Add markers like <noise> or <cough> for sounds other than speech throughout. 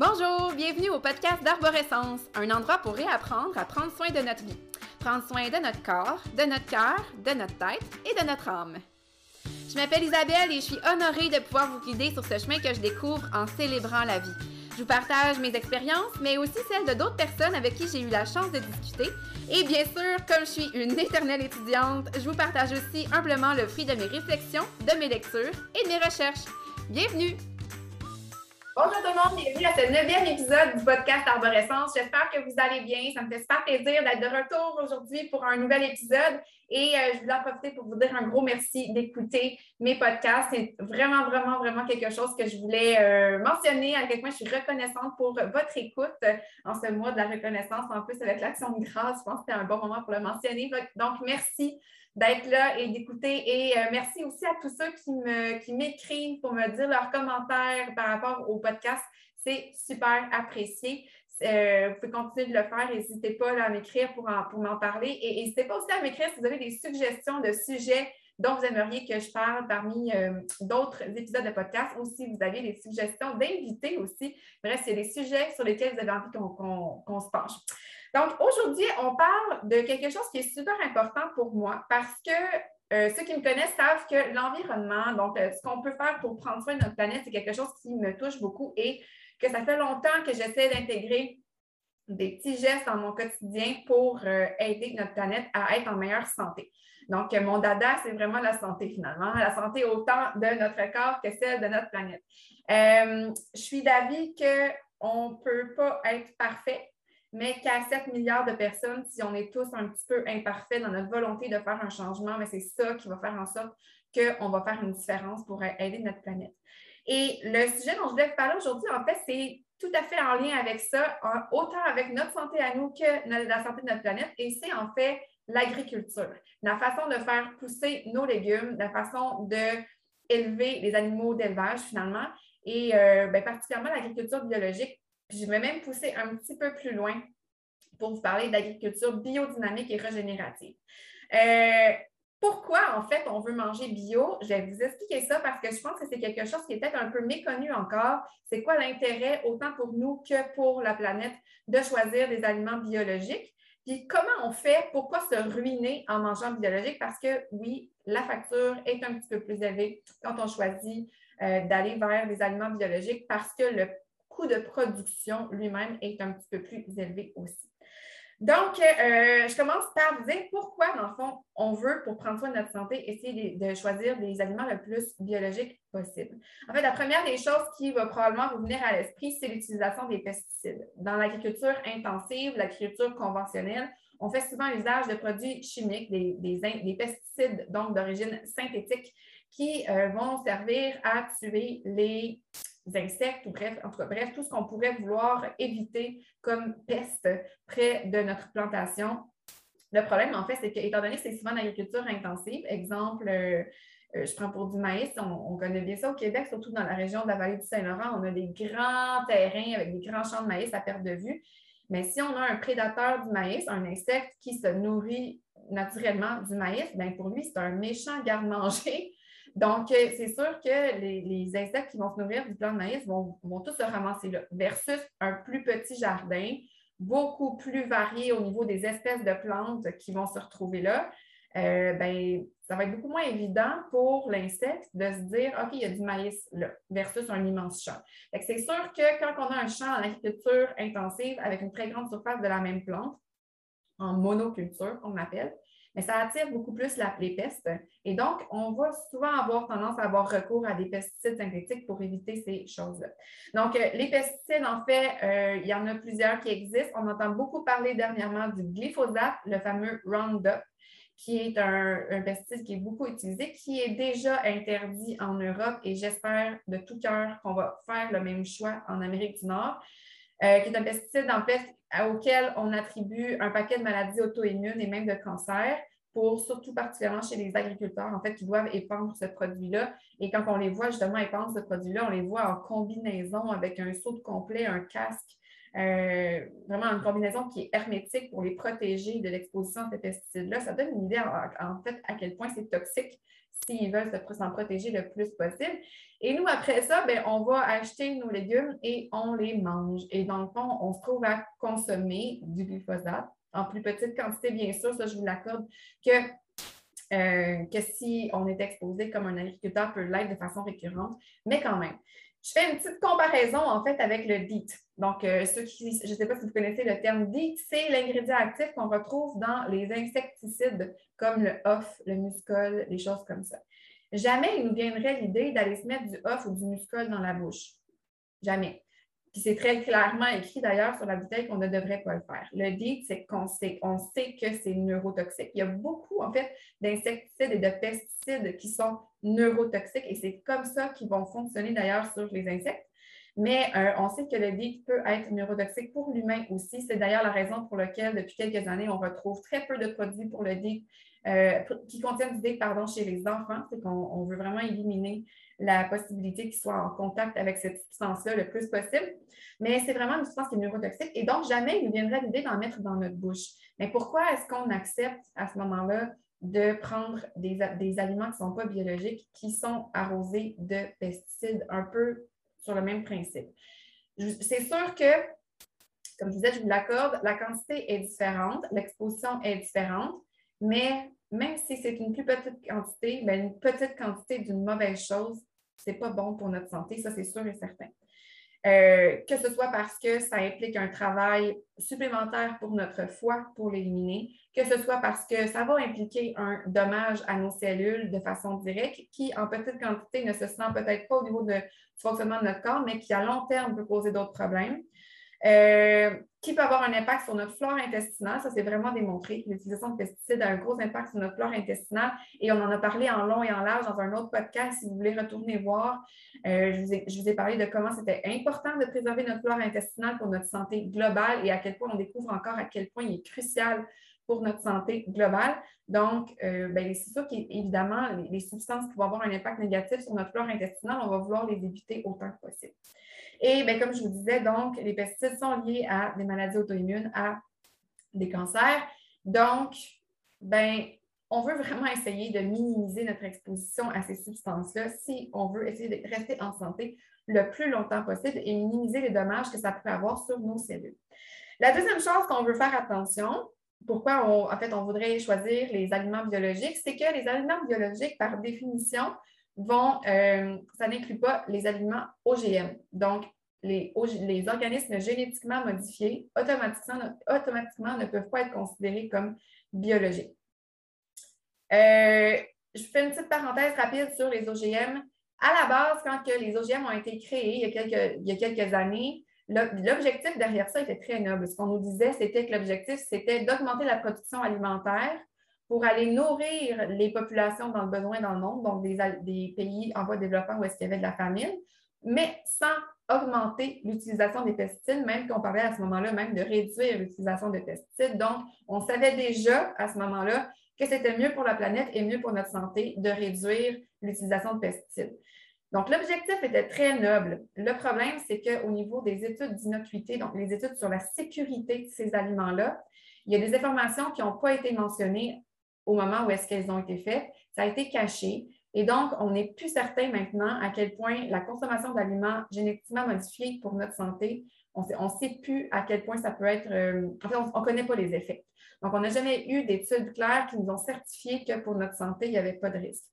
Bonjour, bienvenue au podcast d'Arborescence, un endroit pour réapprendre à prendre soin de notre vie. Prendre soin de notre corps, de notre cœur, de notre tête et de notre âme. Je m'appelle Isabelle et je suis honorée de pouvoir vous guider sur ce chemin que je découvre en célébrant la vie. Je vous partage mes expériences, mais aussi celles de d'autres personnes avec qui j'ai eu la chance de discuter. Et bien sûr, comme je suis une éternelle étudiante, je vous partage aussi humblement le fruit de mes réflexions, de mes lectures et de mes recherches. Bienvenue! Bonjour tout le monde, bienvenue à ce neuvième épisode du podcast Arborescence. J'espère que vous allez bien. Ça me fait super plaisir d'être de retour aujourd'hui pour un nouvel épisode. Et euh, je voulais en profiter pour vous dire un gros merci d'écouter mes podcasts. C'est vraiment, vraiment, vraiment quelque chose que je voulais euh, mentionner. À quel point je suis reconnaissante pour votre écoute en ce mois de la reconnaissance. En plus, avec l'action de grâce, je pense que c'était un bon moment pour le mentionner. Donc, merci d'être là et d'écouter. Et euh, merci aussi à tous ceux qui, qui m'écrivent pour me dire leurs commentaires par rapport au podcast. C'est super apprécié. Euh, vous pouvez continuer de le faire. N'hésitez pas à m'écrire pour, pour m'en parler. Et n'hésitez pas aussi à m'écrire si vous avez des suggestions de sujets dont vous aimeriez que je parle parmi euh, d'autres épisodes de podcast ou si vous avez des suggestions d'invités aussi. Bref, c'est des sujets sur lesquels vous avez envie qu'on se penche. Donc, aujourd'hui, on parle de quelque chose qui est super important pour moi parce que euh, ceux qui me connaissent savent que l'environnement, donc euh, ce qu'on peut faire pour prendre soin de notre planète, c'est quelque chose qui me touche beaucoup et que ça fait longtemps que j'essaie d'intégrer des petits gestes dans mon quotidien pour euh, aider notre planète à être en meilleure santé. Donc, mon dada, c'est vraiment la santé finalement, la santé autant de notre corps que celle de notre planète. je suis d'avis qu'on ne peut pas être parfait, mais qu'à 7 milliards de personnes, si on est tous un petit peu imparfaits dans notre volonté de faire un changement, mais c'est ça qui va faire en sorte qu'on va faire une différence pour aider notre planète. Et le sujet dont je voulais vous parler aujourd'hui, en fait, c'est tout à fait en lien avec ça, autant avec notre santé à nous que la santé de notre planète, et c'est en fait l'agriculture, la façon de faire pousser nos légumes, la façon d'élever les animaux d'élevage finalement, et euh, ben, particulièrement l'agriculture biologique je vais même pousser un petit peu plus loin pour vous parler d'agriculture biodynamique et régénérative. Euh, pourquoi, en fait, on veut manger bio? Je vais vous expliquer ça parce que je pense que c'est quelque chose qui est peut-être un peu méconnu encore. C'est quoi l'intérêt, autant pour nous que pour la planète, de choisir des aliments biologiques? Puis comment on fait? Pourquoi se ruiner en mangeant biologique? Parce que oui, la facture est un petit peu plus élevée quand on choisit euh, d'aller vers des aliments biologiques parce que le de production lui-même est un petit peu plus élevé aussi. Donc, euh, je commence par vous dire pourquoi, dans le fond, on veut, pour prendre soin de notre santé, essayer de, choisir des aliments le plus biologiques possible. En fait, la première des choses qui va probablement vous venir à l'esprit, c'est l'utilisation des pesticides. Dans l'agriculture intensive, l'agriculture conventionnelle, on fait souvent usage de produits chimiques, des, pesticides donc d'origine synthétique qui euh, vont servir à tuer les insectes ou bref, en tout cas, bref, tout ce qu'on pourrait vouloir éviter comme peste près de notre plantation. Le problème, en fait, c'est qu'étant donné que c'est souvent l'agriculture intensive, exemple, euh, euh, je prends pour du maïs, on, connaît bien ça au Québec, surtout dans la région de la vallée du Saint-Laurent, on a des grands terrains avec des grands champs de maïs à perte de vue. Mais si on a un prédateur du maïs, un insecte qui se nourrit naturellement du maïs, bien pour lui, c'est un méchant garde-manger donc, euh, c'est sûr que les, insectes qui vont se nourrir du plant de maïs vont, tous se ramasser là, versus un plus petit jardin, beaucoup plus varié au niveau des espèces de plantes qui vont se retrouver là. Euh, ben, ça va être beaucoup moins évident pour l'insecte de se dire OK, il y a du maïs là, versus un immense champ. C'est sûr que quand on a un champ en agriculture intensive avec une très grande surface de la même plante, en monoculture, qu'on appelle, mais ça attire beaucoup plus la, les pestes. Et donc, on va souvent avoir tendance à avoir recours à des pesticides synthétiques pour éviter ces choses-là. Donc, euh, les pesticides, en fait, euh, il y en a plusieurs qui existent. On entend beaucoup parler dernièrement du glyphosate, le fameux Roundup qui est un, un, pesticide qui est beaucoup utilisé, qui est déjà interdit en Europe et j'espère de tout cœur qu'on va faire le même choix en Amérique du Nord, euh, qui est un pesticide en fait auquel on attribue un paquet de maladies auto-immunes et même de cancers pour surtout particulièrement chez les agriculteurs, en fait, qui doivent épandre ce produit-là. Et quand on les voit justement épandre ce produit-là, on les voit en combinaison avec un saut de complet, un casque, euh, vraiment une combinaison qui est hermétique pour les protéger de l'exposition à ces pesticides-là. Ça donne une idée, en, fait, à quel point c'est toxique s'ils veulent s'en protéger le plus possible. Et nous, après ça, ben, on va acheter nos légumes et on les mange. Et dans le fond, on se trouve à consommer du glyphosate en plus petite quantité, bien sûr, ça je vous l'accorde, que, euh, que si on est exposé comme un agriculteur peut l'être de façon récurrente, mais quand même. Je fais une petite comparaison en fait avec le DEET. Donc, euh, ceux qui, je ne sais pas si vous connaissez le terme DEET, c'est l'ingrédient actif qu'on retrouve dans les insecticides comme le off, le muscol, les choses comme ça. Jamais il nous viendrait l'idée d'aller se mettre du off ou du muscol dans la bouche. Jamais. Puis c'est très clairement écrit d'ailleurs sur la bouteille qu'on ne devrait pas le faire. Le DEET, c'est qu'on sait, on sait que c'est neurotoxique. Il y a beaucoup, en fait, d'insecticides et de pesticides qui sont neurotoxiques et c'est comme ça qu'ils vont fonctionner d'ailleurs sur les insectes. Mais euh, on sait que le DEET peut être neurotoxique pour l'humain aussi. C'est d'ailleurs la raison pour laquelle, depuis quelques années, on retrouve très peu de produits pour le DEET euh, qui contiennent du pardon, chez les enfants. C'est qu'on veut vraiment éliminer la possibilité qu'ils soient en contact avec cette substance-là le plus possible. Mais c'est vraiment une substance qui est neurotoxique et donc jamais il nous viendrait l'idée d'en mettre dans notre bouche. Mais pourquoi est-ce qu'on accepte à ce moment-là de prendre des, aliments qui ne sont pas biologiques, qui sont arrosés de pesticides, un peu sur le même principe? C'est sûr que, comme je disais, je vous l'accorde, la quantité est différente, l'exposition est différente, mais même si c'est une plus petite quantité, ben, une petite quantité d'une mauvaise chose, ce n'est pas bon pour notre santé, ça c'est sûr et certain. Euh, que ce soit parce que ça implique un travail supplémentaire pour notre foie pour l'éliminer, que ce soit parce que ça va impliquer un dommage à nos cellules de façon directe qui, en petite quantité, ne se sent peut-être pas au niveau du fonctionnement de notre corps, mais qui, à long terme, peut poser d'autres problèmes. Euh, qui peut avoir un impact sur notre flore intestinale? Ça, c'est vraiment démontré. L'utilisation de pesticides a un gros impact sur notre flore intestinale et on en a parlé en long et en large dans un autre podcast. Si vous voulez retourner voir, euh, je, vous ai, je, vous ai, parlé de comment c'était important de préserver notre flore intestinale pour notre santé globale et à quel point on découvre encore à quel point il est crucial pour notre santé globale. Donc, euh, ben, c'est sûr qu'évidemment, les, les substances qui vont avoir un impact négatif sur notre flore intestinale, on va vouloir les éviter autant que possible. Et bien, comme je vous disais, donc, les pesticides sont liés à des maladies auto-immunes, à des cancers. Donc, ben, on veut vraiment essayer de minimiser notre exposition à ces substances-là si on veut essayer de rester en santé le plus longtemps possible et minimiser les dommages que ça pourrait avoir sur nos cellules. La deuxième chose qu'on veut faire attention, pourquoi on, en fait on voudrait choisir les aliments biologiques, c'est que les aliments biologiques, par définition, vont, euh, ça n'inclut pas les aliments OGM. Donc, les, les, organismes génétiquement modifiés automatiquement, automatiquement ne peuvent pas être considérés comme biologiques. Euh, je fais une petite parenthèse rapide sur les OGM. À la base, quand que les OGM ont été créés il y a quelques, il y a quelques années, l'objectif derrière ça était très noble. Ce qu'on nous disait, c'était que l'objectif, c'était d'augmenter la production alimentaire pour aller nourrir les populations dans le besoin dans le monde, donc des, des pays en voie de développement où est-ce qu'il y avait de la famine, mais sans augmenter l'utilisation des pesticides, même qu'on parlait à ce moment-là même de réduire l'utilisation des pesticides. Donc, on savait déjà à ce moment-là que c'était mieux pour la planète et mieux pour notre santé de réduire l'utilisation de pesticides. Donc, l'objectif était très noble. Le problème, c'est qu'au niveau des études d'innocuité, donc les études sur la sécurité de ces aliments-là, il y a des informations qui n'ont pas été mentionnées au moment où est-ce qu'elles ont été faites. Ça a été caché. Et donc, on n'est plus certain maintenant à quel point la consommation d'aliments génétiquement modifiés pour notre santé, on ne sait plus à quel point ça peut être. Euh, en fait, on ne connaît pas les effets. Donc, on n'a jamais eu d'études claires qui nous ont certifié que pour notre santé, il n'y avait pas de risque.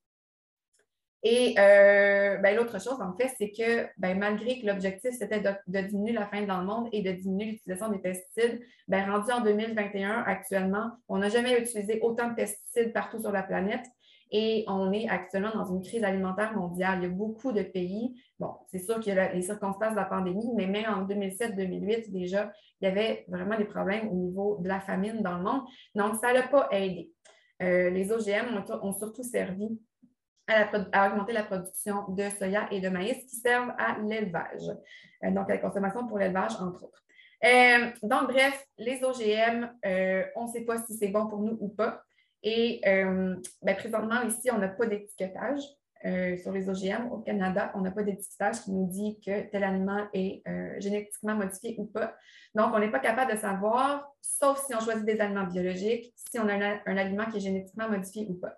Et euh, ben, l'autre chose, en fait, c'est que ben, malgré que l'objectif, c'était de, diminuer la faim dans le monde et de diminuer l'utilisation des pesticides, ben, rendu en 2021, actuellement, on n'a jamais utilisé autant de pesticides partout sur la planète. Et on est actuellement dans une crise alimentaire mondiale. Il y a beaucoup de pays. Bon, c'est sûr qu'il y a les circonstances de la pandémie, mais même en 2007-2008, déjà, il y avait vraiment des problèmes au niveau de la famine dans le monde. Donc, ça n'a pas aidé. Euh, les OGM ont surtout servi à, augmenter la production de soya et de maïs qui servent à l'élevage, euh, donc à la consommation pour l'élevage, entre autres. Euh, donc, bref, les OGM, euh, on ne sait pas si c'est bon pour nous ou pas. Et ben, présentement, ici, on n'a pas d'étiquetage sur les OGM. Au Canada, on n'a pas d'étiquetage qui nous dit que tel aliment est génétiquement modifié ou pas. Donc, on n'est pas capable de savoir, sauf si on choisit des aliments biologiques, si on a un aliment qui est génétiquement modifié ou pas.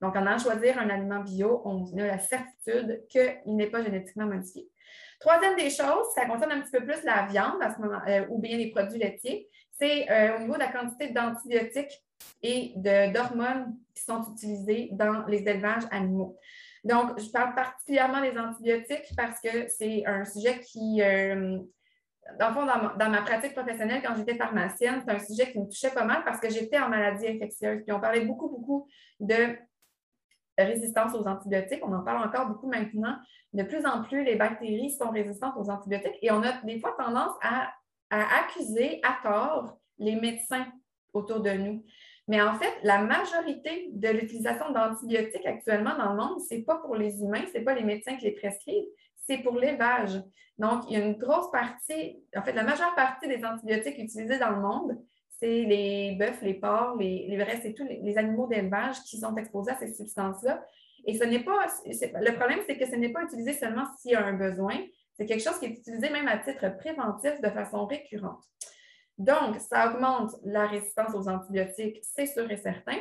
Donc, en allant choisir un aliment bio, on a la certitude qu'il n'est pas génétiquement modifié. Troisième des choses, ça concerne un petit peu plus la viande euh, ou bien les produits laitiers, c'est euh, au niveau de la quantité d'antibiotiques et d'hormones qui sont utilisées dans les élevages animaux. Donc, je parle particulièrement des antibiotiques parce que c'est un sujet qui, euh, dans le fond, dans ma, pratique professionnelle, quand j'étais pharmacienne, c'est un sujet qui me touchait pas mal parce que j'étais en maladie infectieuse. Puis on parlait beaucoup, beaucoup de résistance aux antibiotiques. On en parle encore beaucoup maintenant. De plus en plus, les bactéries sont résistantes aux antibiotiques et on a des fois tendance à, accuser à tort les médecins autour de nous. Mais en fait, la majorité de l'utilisation d'antibiotiques actuellement dans le monde, ce n'est pas pour les humains, ce n'est pas les médecins qui les prescrivent, c'est pour l'élevage. Donc, il y a une grosse partie, en fait, la majeure partie des antibiotiques utilisés dans le monde, c'est les bœufs, les porcs, les, les vrais, c'est tous les, animaux d'élevage qui sont exposés à ces substances-là. Et ce n'est pas, le problème, c'est que ce n'est pas utilisé seulement s'il y a un besoin, c'est quelque chose qui est utilisé même à titre préventif de façon récurrente. Donc, ça augmente la résistance aux antibiotiques, c'est sûr et certain.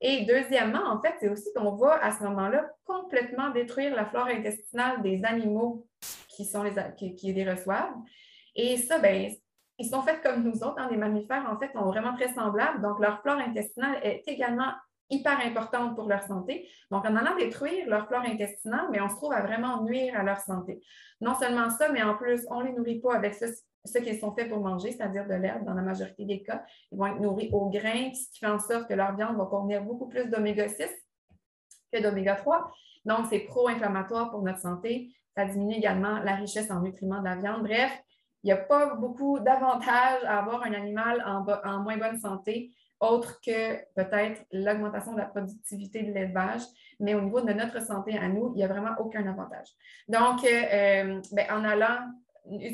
Et deuxièmement, en fait, c'est aussi qu'on va à ce moment-là complètement détruire la flore intestinale des animaux qui, sont les, qui, les reçoivent. Et ça, ben, ils sont faits comme nous autres. Hein, les mammifères, en fait, sont vraiment très semblables. Donc, leur flore intestinale est également hyper importante pour leur santé. Donc, en allant détruire leur flore intestinale, mais on se trouve à vraiment nuire à leur santé. Non seulement ça, mais en plus, on ne les nourrit pas avec ce, qu'ils sont faits pour manger, c'est-à-dire de l'herbe dans la majorité des cas. Ils vont être nourris au grain, ce qui fait en sorte que leur viande va contenir beaucoup plus d'oméga 6 que d'oméga 3. Donc, c'est pro-inflammatoire pour notre santé. Ça diminue également la richesse en nutriments de la viande. Bref, n'y a pas beaucoup d'avantages à avoir un animal en, moins bonne santé, autre que peut-être l'augmentation de la productivité de l'élevage, mais au niveau de notre santé à nous, il n'y a vraiment aucun avantage. Donc, euh, ben, en allant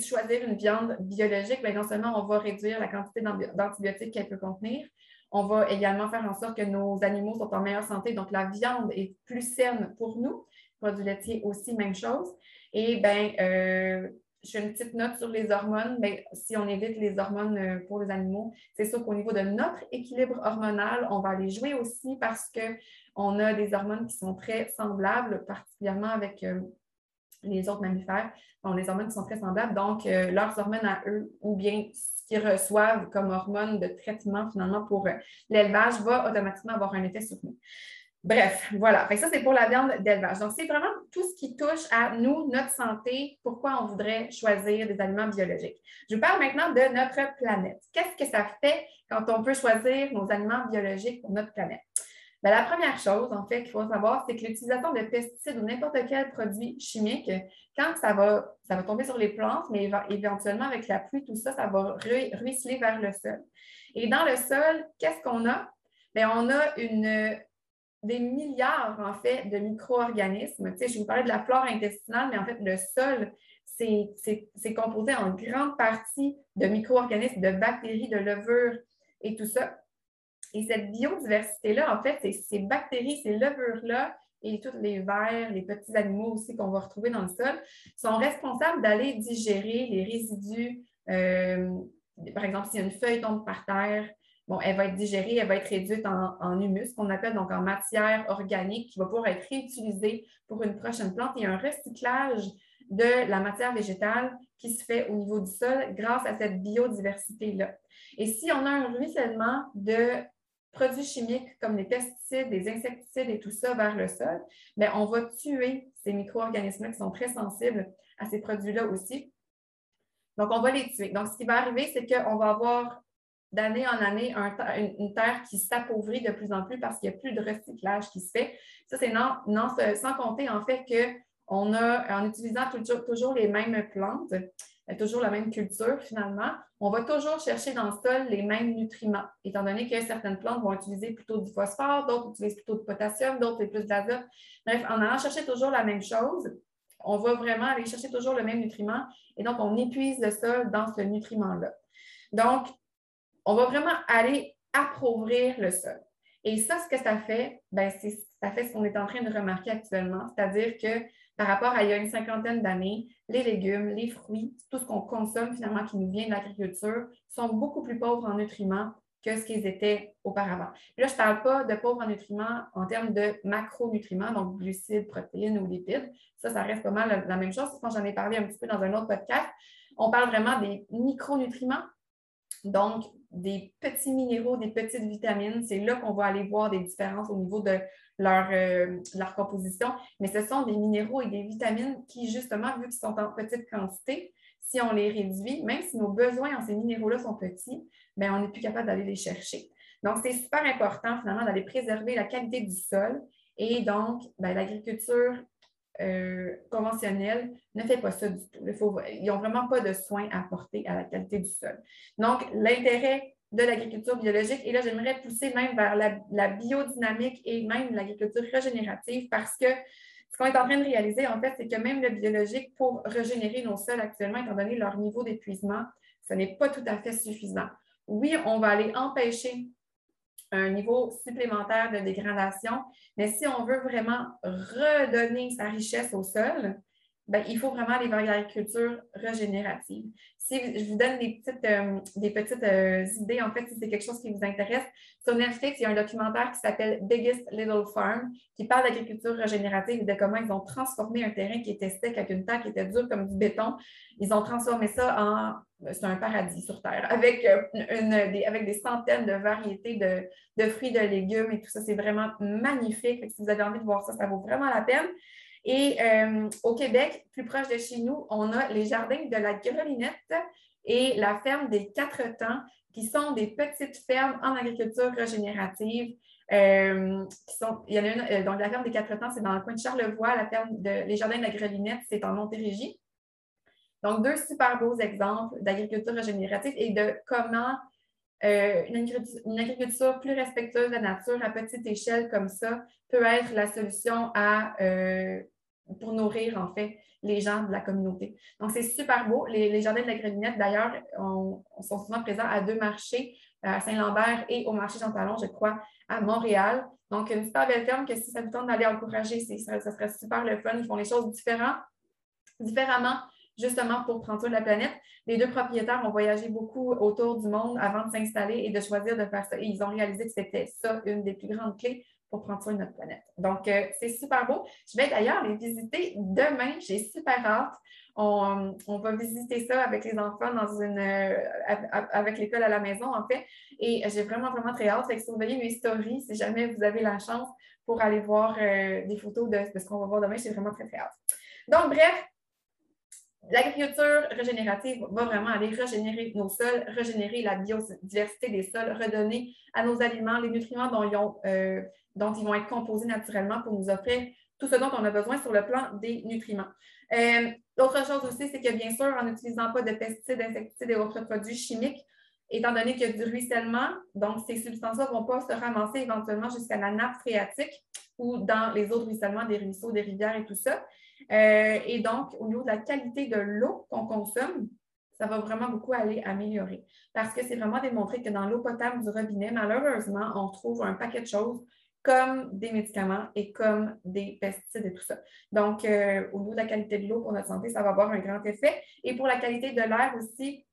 choisir une viande biologique, bien, non seulement on va réduire la quantité d'antibiotiques qu'elle peut contenir, on va également faire en sorte que nos animaux sont en meilleure santé, donc la viande est plus saine pour nous. Produits laitiers aussi, même chose. Et bien, euh, je fais une petite note sur les hormones. Bien, si on évite les hormones euh, pour les animaux, c'est sûr qu'au niveau de notre équilibre hormonal, on va les jouer aussi parce qu'on a des hormones qui sont très semblables, particulièrement avec euh, les autres mammifères ont des hormones qui sont très semblables. Donc, euh, leurs hormones à eux, ou bien ce qu'ils reçoivent comme hormones de traitement finalement pour l'élevage, va automatiquement avoir un effet sur nous. Bref, voilà. ça, c'est pour la viande d'élevage. Donc, c'est vraiment tout ce qui touche à nous, notre santé, pourquoi on voudrait choisir des aliments biologiques. Je vous parle maintenant de notre planète. Qu'est-ce que ça fait quand on peut choisir nos aliments biologiques pour notre planète? Ben, la première chose, en fait, qu'il faut savoir, c'est que l'utilisation de pesticides ou n'importe quel produit chimique, quand ça va, tomber sur les plantes, mais éventuellement avec la pluie, tout ça, ça va ruisseler vers le sol. Et dans le sol, qu'est-ce qu'on a? Bien, on a une, des milliards, en fait, de micro-organismes. Tu sais, je vous parlais de la flore intestinale, mais en fait, le sol, c'est composé en grande partie de micro-organismes, de bactéries, de levures et tout ça. Et cette biodiversité-là, en fait, c'est ces bactéries, ces levures-là et tous les vers, les petits animaux aussi qu'on va retrouver dans le sol, sont responsables d'aller digérer les résidus. Euh, par exemple, si une feuille tombe par terre, elle va être digérée, elle va être réduite en, en humus, qu'on appelle donc en matière organique, qui va pouvoir être réutilisée pour une prochaine plante. Il y a un recyclage de la matière végétale qui se fait au niveau du sol grâce à cette biodiversité-là. Et si on a un ruissellement de produits chimiques comme les pesticides, les insecticides et tout ça vers le sol, mais on va tuer ces micro-organismes qui sont très sensibles à ces produits-là aussi. Donc, on va les tuer. Donc, ce qui va arriver, c'est qu'on va avoir d'année en année une terre qui s'appauvrit de plus en plus parce qu'il n'y a plus de recyclage qui se fait. Ça, c'est non, non, sans compter en fait qu'on a, en utilisant toujours, les mêmes plantes, toujours la même culture finalement, on va toujours chercher dans le sol les mêmes nutriments, étant donné que certaines plantes vont utiliser plutôt du phosphore, d'autres utilisent plutôt du potassium, d'autres plus d'azote. Bref, en allant chercher toujours la même chose, on va vraiment aller chercher toujours le même nutriment et donc on épuise le sol dans ce nutriment-là. Donc, on va vraiment aller appauvrir le sol. Et ça, ce que ça fait, ben, ça fait ce qu'on est en train de remarquer actuellement, c'est-à-dire que par rapport à il y a une cinquantaine d'années, les légumes, les fruits, tout ce qu'on consomme finalement qui nous vient de l'agriculture sont beaucoup plus pauvres en nutriments que ce qu'ils étaient auparavant. là, je ne parle pas de pauvres en nutriments en termes de macronutriments, donc glucides, protéines ou lipides. Ça, ça reste pas mal la, même chose. j'en ai parlé un petit peu dans un autre podcast. On parle vraiment des micronutriments, donc des petits minéraux, des petites vitamines. C'est là qu'on va aller voir des différences au niveau de leur, euh, leur composition. Mais ce sont des minéraux et des vitamines qui, justement, vu qu'ils sont en petite quantité, si on les réduit, même si nos besoins en ces minéraux-là sont petits, bien, on n'est plus capable d'aller les chercher. Donc, c'est super important, finalement, d'aller préserver la qualité du sol. Et donc, ben, l'agriculture euh, conventionnelle ne fait pas ça du tout. ils n'ont vraiment pas de soins à apporter à la qualité du sol. Donc, l'intérêt de l'agriculture biologique, et là, j'aimerais pousser même vers la, la biodynamique et même l'agriculture régénérative parce que ce qu'on est en train de réaliser, en fait, c'est que même le biologique, pour régénérer nos sols actuellement, étant donné leur niveau d'épuisement, ce n'est pas tout à fait suffisant. Oui, on va aller empêcher un niveau supplémentaire de dégradation, mais si on veut vraiment redonner sa richesse au sol, ben, il faut vraiment aller vers l'agriculture régénérative. Si je vous donne des petites, euh, des petites euh, idées, en fait, si c'est quelque chose qui vous intéresse, sur Netflix, il y a un documentaire qui s'appelle Biggest Little Farm qui parle d'agriculture régénérative et de comment ils ont transformé un terrain qui était sec avec une terre qui était dure comme du béton. Ils ont transformé ça en. C'est un paradis sur Terre avec, euh, une, des, avec des centaines de variétés de, de fruits, de légumes et tout ça. C'est vraiment magnifique. Si vous avez envie de voir ça, ça vaut vraiment la peine. Et euh, au Québec, plus proche de chez nous, on a les jardins de la Grelinette et la ferme des Quatre Temps, qui sont des petites fermes en agriculture régénérative. Euh, il y en a une, euh, donc la ferme des Quatre Temps, c'est dans le coin de Charlevoix. La ferme de les jardins de la Grelinette, c'est en Montérégie. Donc, deux super beaux exemples d'agriculture régénérative et de comment une, agriculture, plus respectueuse de la nature à petite échelle comme ça peut être la solution à pour nourrir, en fait, les gens de la communauté. Donc, c'est super beau. Les, jardins de la Grelinette, d'ailleurs, sont souvent présents à deux marchés, à Saint-Lambert et au marché Jean Talon, je crois, à Montréal. Donc, une super belle ferme que si ça vous tente d'aller encourager, ça, ça, serait super le fun. Ils font les choses différemment, différemment justement pour prendre soin de la planète. Les deux propriétaires ont voyagé beaucoup autour du monde avant de s'installer et de choisir de faire ça. Et ils ont réalisé que c'était ça une des plus grandes clés pour prendre soin de notre planète. Donc, euh, c'est super beau. Je vais d'ailleurs les visiter demain. J'ai super hâte. On, va visiter ça avec les enfants dans une, euh, avec l'école à la maison, en fait. Et j'ai vraiment, vraiment très hâte. Fait que surveillez mes stories si jamais vous avez la chance pour aller voir euh, des photos de, de ce qu'on va voir demain. J'ai vraiment très, très hâte. Donc, bref, L'agriculture régénérative va vraiment aller régénérer nos sols, régénérer la biodiversité des sols, redonner à nos aliments les nutriments dont ils, euh, vont être composés naturellement pour nous offrir tout ce dont on a besoin sur le plan des nutriments. Euh, l'autre chose aussi, c'est que bien sûr, en n'utilisant pas de pesticides, insecticides et autres produits chimiques, étant donné qu'il y a du ruissellement, donc ces substances-là ne vont pas se ramasser éventuellement jusqu'à la nappe phréatique ou dans les autres ruissellements des ruisseaux, des rivières et tout ça. Euh, et donc, au niveau de la qualité de l'eau qu'on consomme, ça va vraiment beaucoup aller améliorer. Parce que c'est vraiment démontré que dans l'eau potable du robinet, malheureusement, on trouve un paquet de choses comme des médicaments et comme des pesticides et tout ça. Donc, euh, au niveau de la qualité de l'eau pour notre santé, ça va avoir un grand effet. Et pour la qualité de l'air aussi,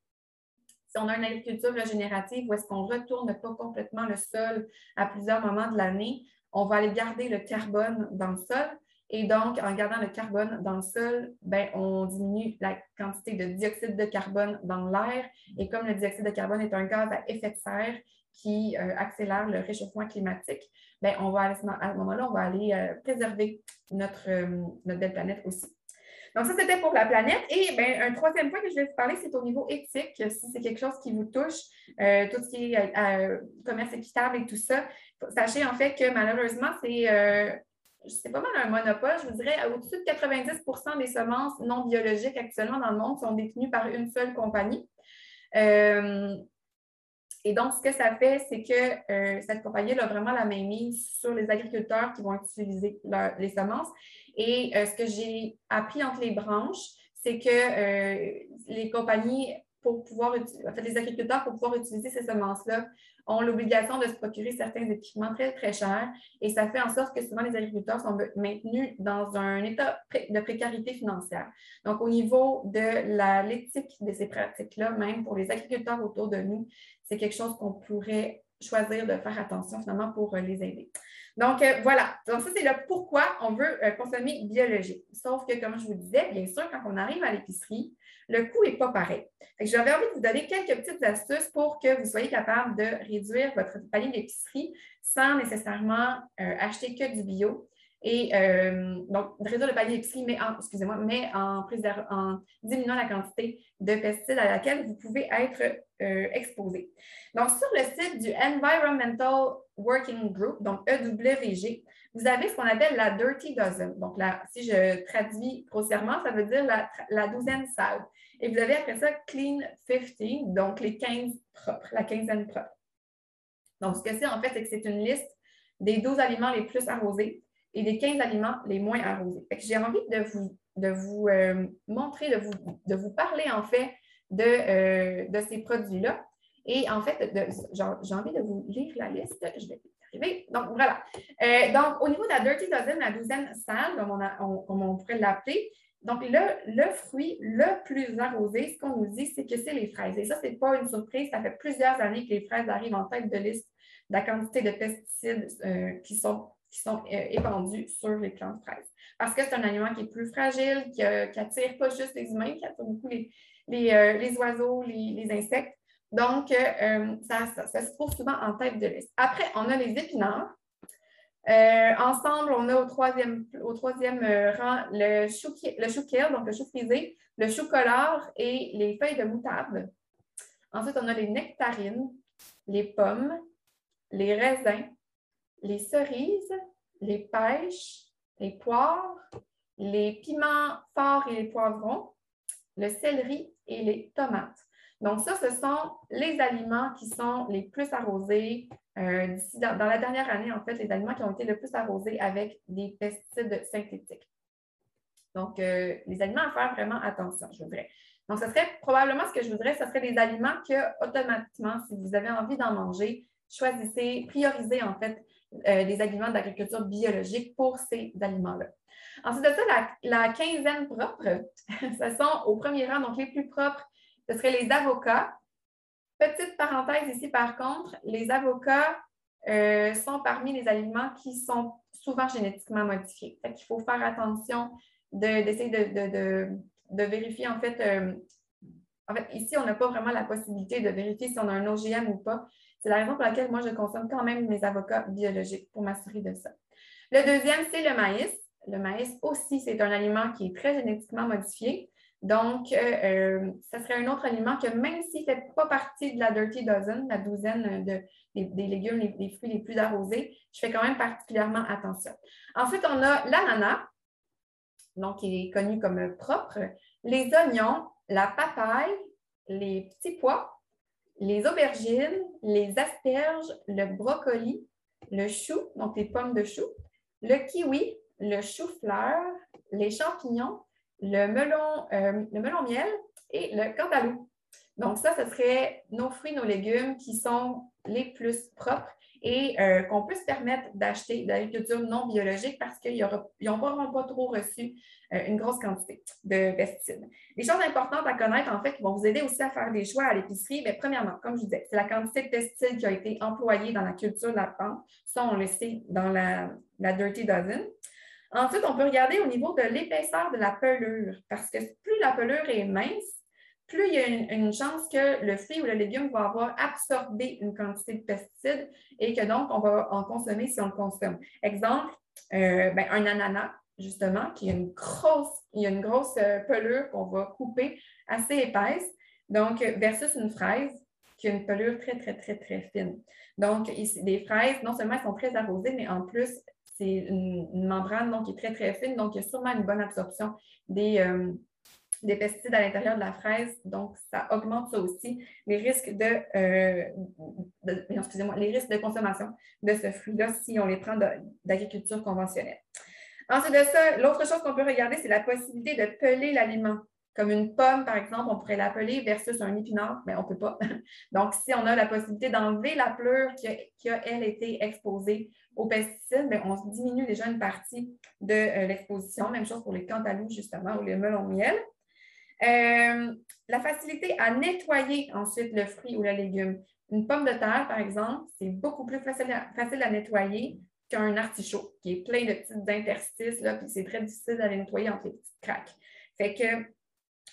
si on a une agriculture régénérative où est-ce qu'on ne retourne pas complètement le sol à plusieurs moments de l'année, on va aller garder le carbone dans le sol, et donc, en gardant le carbone dans le sol, ben, on diminue la quantité de dioxyde de carbone dans l'air. Et comme le dioxyde de carbone est un gaz à effet de serre qui euh, accélère le réchauffement climatique, ben, on va à ce moment-là, on va aller euh, préserver notre, euh, notre belle planète aussi. Donc, ça, c'était pour la planète. Et ben, un troisième point que je vais vous parler, c'est au niveau éthique. Si c'est quelque chose qui vous touche, tout ce qui est commerce équitable et tout ça, sachez en fait que malheureusement, c'est c'est pas mal un monopole. Je vous dirais, au-dessus de 90% des semences non biologiques actuellement dans le monde sont détenues par une seule compagnie. Euh, et donc, ce que ça fait, c'est que euh, cette compagnie a vraiment la main mise sur les agriculteurs qui vont utiliser les semences. Et euh, ce que j'ai appris entre les branches, c'est que les compagnies pour pouvoir en fait, les agriculteurs, pour pouvoir utiliser ces semences-là, ont l'obligation de se procurer certains équipements très, très chers. Et ça fait en sorte que souvent les agriculteurs sont maintenus dans un état de précarité financière. Donc, au niveau de l'éthique de ces pratiques-là, même pour les agriculteurs autour de nous, c'est quelque chose qu'on pourrait choisir de faire attention finalement pour euh, les aider. Donc, euh, voilà. Donc, ça, c'est le pourquoi on veut euh, consommer biologique. Sauf que, comme je vous disais, bien sûr, quand on arrive à l'épicerie, le coût n'est pas pareil. J'avais envie de vous donner quelques petites astuces pour que vous soyez capable de réduire votre panier d'épicerie sans nécessairement acheter que du bio. Et donc, de réduire le panier d'épicerie, mais en, excusez-moi, mais en, en, diminuant la quantité de pesticides à laquelle vous pouvez être exposé. Donc, sur le site du Environmental Working Group, donc EWG, vous avez ce qu'on appelle la Dirty Dozen. Donc, là, si je traduis grossièrement, ça veut dire la, douzaine sale. Et vous avez après ça Clean 15, donc les 15 propres, la quinzaine propre. Donc, ce que c'est en fait, c'est que c'est une liste des 12 aliments les plus arrosés et des 15 aliments les moins arrosés. J'ai envie de vous, de vous euh, montrer, de vous, de vous parler en fait de, euh, de ces produits-là. Et en fait, j'ai envie de vous lire la liste. Je vais Donc, voilà. Euh, donc, au niveau de la Dirty Dozen, la douzaine sale, comme on, pourrait l'appeler, donc le, le, fruit le plus arrosé, ce qu'on nous dit, c'est que c'est les fraises. Et ça, ce n'est pas une surprise. Ça fait plusieurs années que les fraises arrivent en tête de liste de la quantité de pesticides euh, qui sont, qui sont euh, épandus sur les plantes fraises. Parce que c'est un aliment qui est plus fragile, qui n'attire pas juste les humains, qui attire beaucoup les, les, oiseaux, les insectes. Donc, euh, ça, se trouve souvent en tête de liste. Après, on a les épinards. Euh, ensemble, on a au troisième, au troisième euh, rang le chou, le chou donc le chou frisé, le chou collard et les feuilles de moutarde. Ensuite, on a les nectarines, les pommes, les raisins, les cerises, les pêches, les poires, les piments forts et les poivrons, le céleri et les tomates. Donc, ça, ce sont les aliments qui sont les plus arrosés euh, dans, la dernière année, en fait, les aliments qui ont été le plus arrosés avec des pesticides synthétiques. Donc, euh, les aliments à faire vraiment attention, je voudrais. Donc, ce serait probablement ce que je voudrais, ce serait des aliments que, automatiquement, si vous avez envie d'en manger, choisissez, priorisez en fait euh, des aliments d'agriculture biologique pour ces aliments-là. Ensuite de ça, la, la quinzaine propre, <laughs> ce sont au premier rang, donc les plus propres, ce serait les avocats. Petite parenthèse ici, par contre, les avocats euh, sont parmi les aliments qui sont souvent génétiquement modifiés. Il faut faire attention d'essayer de, vérifier, en fait, euh, en fait, ici, on n'a pas vraiment la possibilité de vérifier si on a un OGM ou pas. C'est la raison pour laquelle moi, je consomme quand même mes avocats biologiques pour m'assurer de ça. Le deuxième, c'est le maïs. Le maïs aussi, c'est un aliment qui est très génétiquement modifié. Donc, euh, euh, ce serait un autre aliment que même s'il ne fait pas partie de la Dirty Dozen, la douzaine de, des, légumes, des fruits les plus arrosés, je fais quand même particulièrement attention. Ensuite, on a l'ananas, donc qui est connu comme propre, les oignons, la papaye, les petits pois, les aubergines, les asperges, le brocoli, le chou, donc les pommes de chou, le kiwi, le chou-fleur, les champignons, le melon, euh, le melon miel et le cantaloupe. Donc, ça, ce serait nos fruits, nos légumes qui sont les plus propres et euh, qu'on peut se permettre d'acheter de l'agriculture non biologique parce qu'ils n'auront pas trop reçu euh, une grosse quantité de pesticides. Les choses importantes à connaître, en fait, qui vont vous aider aussi à faire des choix à l'épicerie, mais premièrement, comme je vous disais, c'est la quantité de pesticides qui a été employée dans la culture de la plante. Ça, on le sait dans la Dirty Dozen. Ensuite, on peut regarder au niveau de l'épaisseur de la pelure, parce que plus la pelure est mince, plus il y a une, chance que le fruit ou le légume va avoir absorbé une quantité de pesticides et que donc on va en consommer si on le consomme. Exemple, euh, ben, un ananas, justement, qui a une grosse, il euh, pelure qu'on va couper assez épaisse, donc versus une fraise qui a une pelure très, très, très, très fine. Donc, ici, les fraises, non seulement elles sont très arrosées, mais en plus, c'est une, membrane qui est très, très fine, donc il y a sûrement une bonne absorption des, euh, des pesticides à l'intérieur de la fraise. Donc, ça augmente ça aussi, les risques de, euh, les risques de consommation de ce fruit-là si on les prend d'agriculture conventionnelle. Ensuite de ça, l'autre chose qu'on peut regarder, c'est la possibilité de peler l'aliment comme une pomme, par exemple, on pourrait l'appeler versus un épinard, mais on ne peut pas. <laughs> Donc, si on a la possibilité d'enlever la pleure qui a, elle, été exposée aux pesticides, on diminue déjà une partie de euh, l'exposition. Même chose pour les cantaloupes, justement, ou les melons miel. Euh, la facilité à nettoyer ensuite le fruit ou le légume. Une pomme de terre, par exemple, c'est beaucoup plus facile à, nettoyer qu'un artichaut qui est plein de petites interstices, là, puis c'est très difficile d'aller nettoyer entre les petites craques. Fait que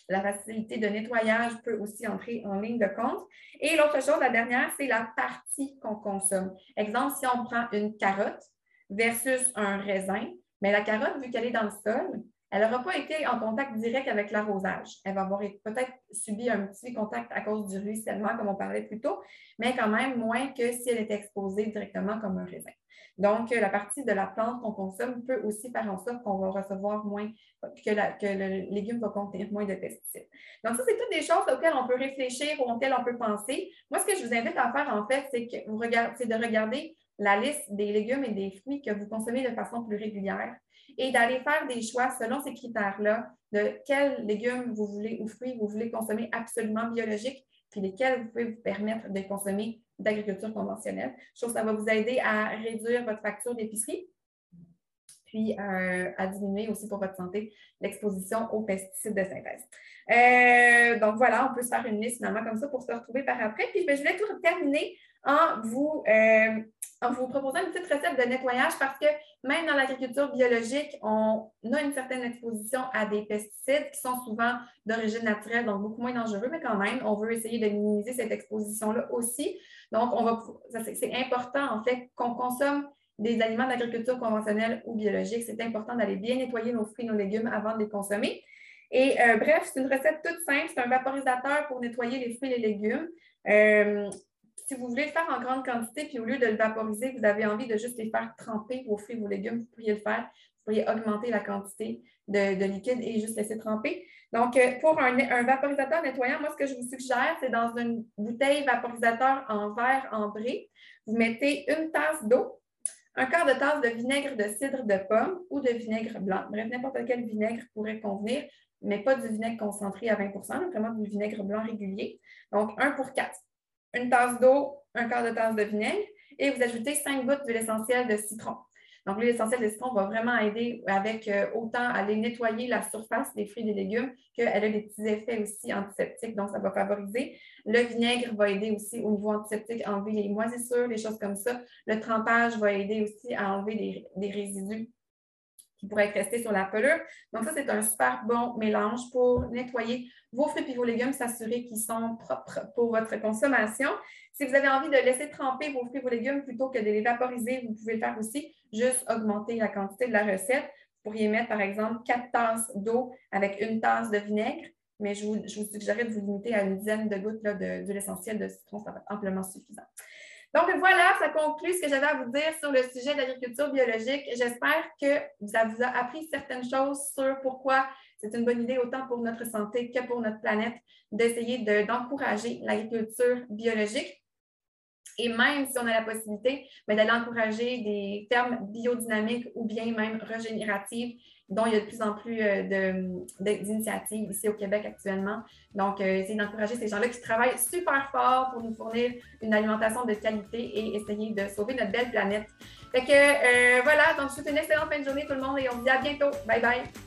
la facilité de nettoyage peut aussi entrer en ligne de compte. Et l'autre chose, la dernière, c'est la partie qu'on consomme. Exemple, si on prend une carotte versus un raisin, mais la carotte, vu qu'elle est dans le sol, elle n'aura pas été en contact direct avec l'arrosage. Elle va avoir peut-être subi un petit contact à cause du ruissellement, comme on parlait plus tôt, mais quand même moins que si elle est exposée directement comme un raisin. Donc, la partie de la plante qu'on consomme peut aussi faire en sorte qu'on va recevoir moins, que, le légume va contenir moins de pesticides. Donc, ça, c'est toutes des choses auxquelles on peut réfléchir ou auxquelles on peut penser. Moi, ce que je vous invite à faire, en fait, c'est de regarder la liste des légumes et des fruits que vous consommez de façon plus régulière et d'aller faire des choix selon ces critères-là de quels légumes vous voulez ou fruits vous voulez consommer absolument biologiques, puis lesquels vous pouvez vous permettre de consommer d'agriculture conventionnelle. Je trouve que ça va vous aider à réduire votre facture d'épicerie, puis euh, à diminuer aussi pour votre santé l'exposition aux pesticides de synthèse. Euh, donc voilà, on peut se faire une liste finalement comme ça pour se retrouver par après. Puis ben, je vais tout terminer en vous, euh, en vous proposant une petite recette de nettoyage parce que même dans l'agriculture biologique, on a une certaine exposition à des pesticides qui sont souvent d'origine naturelle, donc beaucoup moins dangereux, mais quand même, on veut essayer de minimiser cette exposition-là aussi. Donc, on va, c'est important en fait qu'on consomme des aliments d'agriculture conventionnelle ou biologique. C'est important d'aller bien nettoyer nos fruits et nos légumes avant de les consommer. Et euh, bref, c'est une recette toute simple. C'est un vaporisateur pour nettoyer les fruits et les légumes. Euh, si vous voulez le faire en grande quantité, puis au lieu de le vaporiser, vous avez envie de juste les faire tremper, vos fruits, vos légumes, vous pourriez le faire. Vous pourriez augmenter la quantité de, liquide et juste laisser tremper. Donc, euh, pour un, vaporisateur nettoyant, moi, ce que je vous suggère, c'est dans une bouteille vaporisateur en verre ambré, vous mettez une tasse d'eau, un quart de tasse de vinaigre de cidre de pomme ou de vinaigre blanc. Bref, n'importe quel vinaigre pourrait convenir, mais pas du vinaigre concentré à 20% vraiment du vinaigre blanc régulier. Donc, un pour quatre une tasse d'eau, un quart de tasse de vinaigre et vous ajoutez cinq gouttes d'huile essentielle de citron. Donc, l'huile essentielle de citron va vraiment aider avec euh, autant aller nettoyer la surface des fruits et des légumes qu'elle a des petits effets aussi antiseptiques. Donc, ça va favoriser. Le vinaigre va aider aussi au niveau antiseptique à enlever les moisissures, les choses comme ça. Le trempage va aider aussi à enlever des résidus qui pourrait être resté sur la pelure. Donc, ça, c'est un super bon mélange pour nettoyer vos fruits et vos légumes, s'assurer qu'ils sont propres pour votre consommation. Si vous avez envie de laisser tremper vos fruits et vos légumes plutôt que de les vaporiser, vous pouvez le faire aussi, juste augmenter la quantité de la recette. Vous pourriez mettre, par exemple, quatre tasses d'eau avec une tasse de vinaigre, mais je vous, je suggérerais de vous limiter à une dizaine de gouttes d'huile essentielle de citron, ça va être amplement suffisant. Donc voilà, ça conclut ce que j'avais à vous dire sur le sujet de l'agriculture biologique. J'espère que ça vous a appris certaines choses sur pourquoi c'est une bonne idée autant pour notre santé que pour notre planète d'essayer d'encourager l'agriculture biologique. Et même si on a la possibilité d'aller encourager des fermes biodynamiques ou bien même régénératives, dont il y a de plus en plus euh, d'initiatives ici au Québec actuellement. Donc, euh, essayer d'encourager ces gens-là qui travaillent super fort pour nous fournir une alimentation de qualité et essayer de sauver notre belle planète. Fait que euh, voilà, donc je vous souhaite une excellente fin de journée tout le monde et on se dit à bientôt. Bye bye!